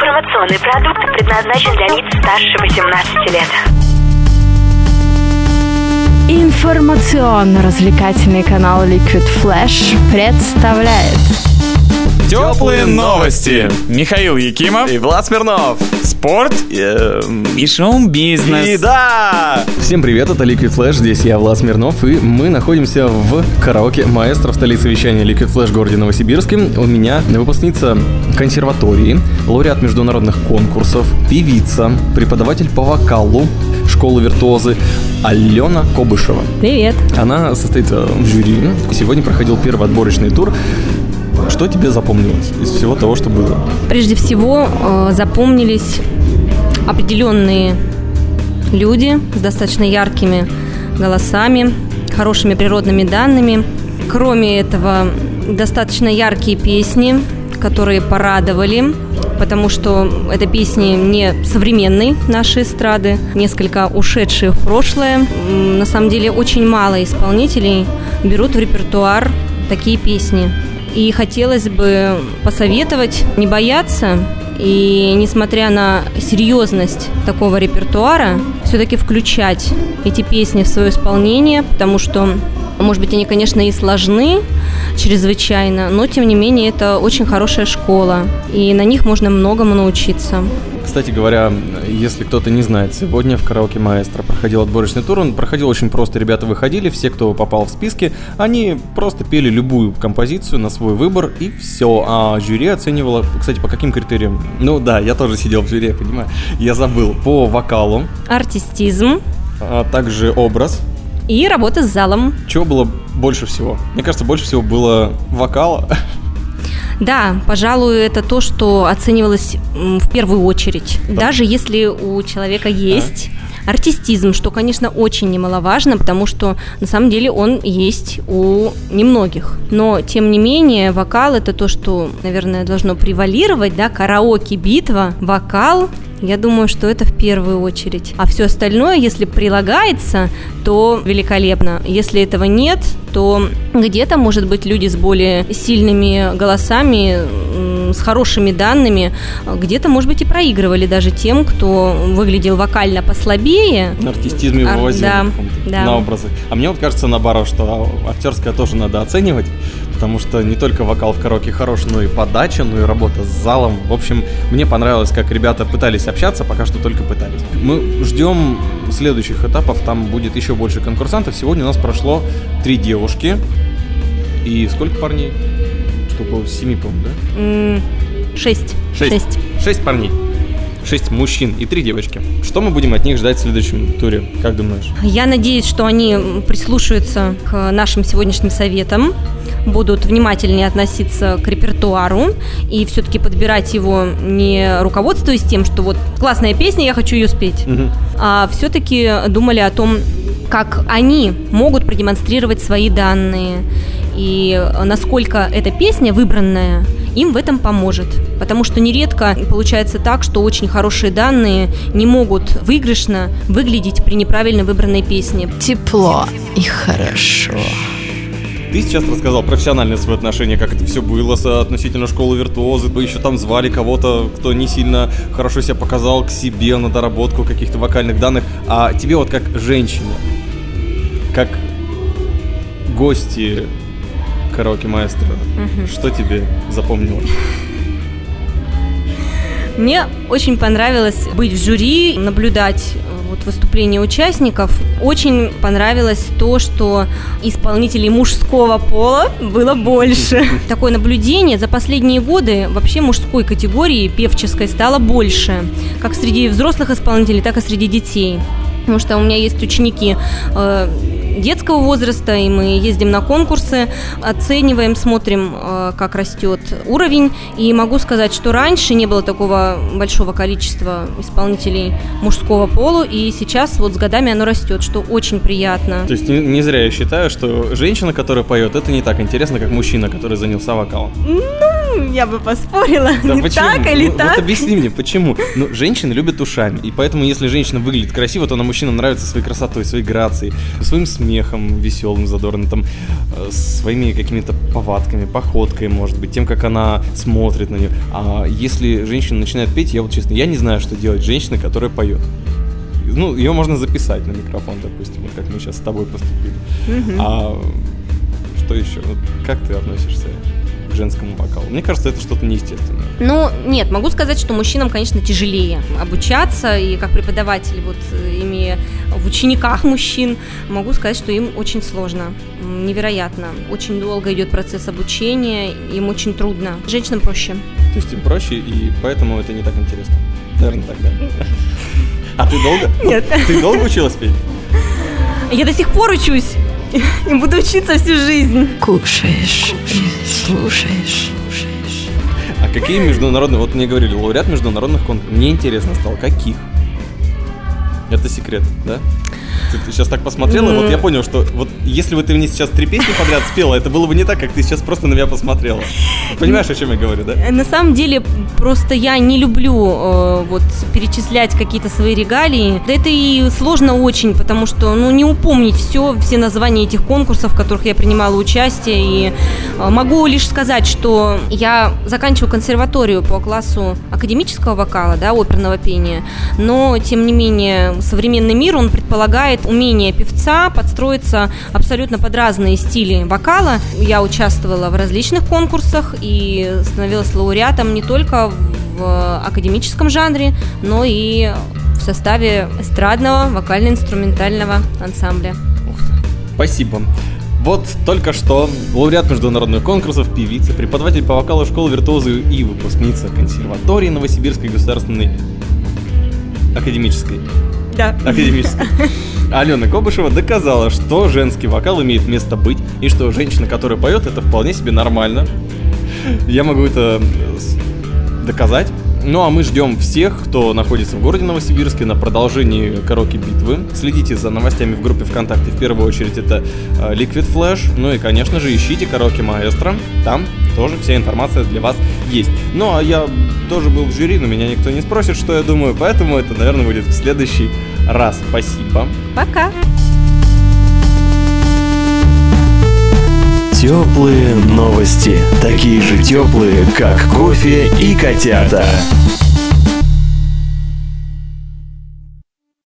Информационный продукт предназначен для лиц старше 18 лет. Информационно-развлекательный канал Liquid Flash представляет Теплые новости. Михаил Якимов. И Влад Смирнов. Спорт. Эм, И шоу-бизнес. И да! Всем привет, это Liquid Flash, здесь я, Влад Смирнов, и мы находимся в караоке «Маэстро» в столице вещания Liquid Flash в городе Новосибирске. У меня выпускница консерватории, лауреат международных конкурсов, певица, преподаватель по вокалу школы виртуозы Алена Кобышева. Привет. Она состоит э, в жюри. Сегодня проходил первый отборочный тур. Что тебе запомнилось из всего того, что было? Прежде всего э, запомнились определенные люди с достаточно яркими голосами, хорошими природными данными. Кроме этого, достаточно яркие песни, которые порадовали, потому что это песни не современной нашей эстрады, несколько ушедшие в прошлое. На самом деле очень мало исполнителей берут в репертуар такие песни. И хотелось бы посоветовать не бояться и, несмотря на серьезность такого репертуара, все-таки включать эти песни в свое исполнение, потому что, может быть, они, конечно, и сложны чрезвычайно, но, тем не менее, это очень хорошая школа, и на них можно многому научиться. Кстати говоря, если кто-то не знает, сегодня в караоке Маэстро проходил отборочный тур. Он проходил очень просто. Ребята выходили, все, кто попал в списки, они просто пели любую композицию на свой выбор и все. А жюри оценивало, кстати, по каким критериям? Ну да, я тоже сидел в жюри, я понимаю. Я забыл. По вокалу, Артистизм а также образ. и работа с залом. Чего было больше всего? Мне кажется, больше всего было вокала. Да, пожалуй, это то, что оценивалось в первую очередь. Даже если у человека есть артистизм, что, конечно, очень немаловажно, потому что на самом деле он есть у немногих. Но, тем не менее, вокал это то, что, наверное, должно превалировать, да, караоке, битва, вокал, я думаю, что это в первую очередь. А все остальное, если прилагается, то великолепно. Если этого нет, то где-то, может быть, люди с более сильными голосами, с хорошими данными, где-то, может быть, и проигрывали даже тем, кто выглядел вокально послабее. На артистизме А, вывозил да, да. на образы. А мне вот кажется наоборот, что актерское тоже надо оценивать, потому что не только вокал в караоке хорош, но и подача, но и работа с залом. В общем, мне понравилось, как ребята пытались общаться, пока что только пытались. Мы ждем следующих этапов, там будет еще больше конкурсантов. Сегодня у нас прошло три девушки и сколько парней? Что около семи, по-моему, да? М, Шесть. Шесть. Шесть парней. Шесть мужчин и три девочки. Что мы будем от них ждать в следующем туре? Как думаешь? Я надеюсь, что они прислушаются к нашим сегодняшним советам, будут внимательнее относиться к репертуару и все-таки подбирать его не руководствуясь тем, что вот классная песня, я хочу ее спеть, Мгм. а все-таки думали о том, как они могут продемонстрировать свои данные и насколько эта песня выбранная им в этом поможет. Потому что нередко получается так, что очень хорошие данные не могут выигрышно выглядеть при неправильно выбранной песне. тепло и хорошо. Ты сейчас рассказал профессиональное свое отношение, как это все было относительно школы виртуозы. Вы еще там звали кого-то, кто не сильно хорошо себя показал к себе на доработку каких-то вокальных данных. А тебе вот как женщине, как гости караоке маэстро, что тебе запомнилось? Мне очень понравилось быть в жюри, наблюдать э, вот выступления участников. Очень понравилось то, что исполнителей мужского пола было больше. Такое наблюдение за последние годы вообще мужской категории певческой стало больше, как среди взрослых исполнителей, так и среди детей. Потому что у меня есть ученики э, детского возраста, и мы ездим на конкурсы, оцениваем, смотрим, э, как растет уровень. И могу сказать, что раньше не было такого большого количества исполнителей мужского пола, и сейчас вот с годами оно растет, что очень приятно. То есть не, не зря я считаю, что женщина, которая поет, это не так интересно, как мужчина, который занялся вокалом. ну, я бы поспорила, Да не почему? так или Ну, так. Вот объясни мне, почему? Ну, женщины любят ушами, и поэтому, если женщина выглядит красиво, то она мужчинам нравится своей красотой, своей грацией, своим смехом, веселым, задорным, там, э, своими какими-то повадками, походкой, может быть, тем, как она смотрит на нее. А если женщина начинает петь, я вот честно, я не знаю, что делать женщина, которая поет. Ну, ее можно записать на микрофон, допустим, вот как мы сейчас с тобой поступили. А что еще? Вот как ты относишься женскому вокалу? Мне кажется, это что-то неестественное. Ну, нет, могу сказать, что мужчинам, конечно, тяжелее обучаться, и как преподаватель, вот имея в учениках мужчин, могу сказать, что им очень сложно, невероятно. Очень долго идет процесс обучения, им очень трудно. Женщинам проще. То есть им проще, и поэтому это не так интересно. Наверное, так, да? А ты долго? Нет. Ты долго училась петь? Я до сих пор учусь и буду учиться всю жизнь. Кушаешь, слушаешь. А какие международные... Вот мне говорили, лауреат международных конкурсов. Мне интересно стало, каких? Это секрет, да? Ты, сейчас так посмотрела, вот я понял, что вот если бы ты мне сейчас три песни подряд спела, это было бы не так, как ты сейчас просто на меня посмотрела. Понимаешь, о чем я говорю, да? На самом деле, просто я не люблю э, вот перечислять какие-то свои регалии. Да это и сложно очень, потому что, ну, не упомнить все, все названия этих конкурсов, в которых я принимала участие. И э, могу лишь сказать, что я заканчиваю консерваторию по классу академического вокала, да, оперного пения, но, тем не менее, современный мир, он предполагает умение певца подстроиться абсолютно под разные стили вокала. Я участвовала в различных конкурсах и становилась лауреатом не только в академическом жанре, но и в составе эстрадного вокально-инструментального ансамбля. Ух ты. Спасибо. Вот только что лауреат международных конкурсов, певица, преподаватель по вокалу школы виртуозы и выпускница консерватории Новосибирской государственной академической. Да. Академической. Алена Кобышева доказала, что женский вокал имеет место быть, и что женщина, которая поет, это вполне себе нормально. Я могу это э, доказать. Ну а мы ждем всех, кто находится в городе Новосибирске на продолжении караоке битвы. Следите за новостями в группе ВКонтакте. В первую очередь это э, Liquid Flash. Ну и, конечно же, ищите караоке Маэстро. Там тоже вся информация для вас есть. Ну а я тоже был в жюри, но меня никто не спросит, что я думаю, поэтому это, наверное, будет в следующий раз. Спасибо. Пока. Теплые новости. Такие же теплые, как кофе и котята.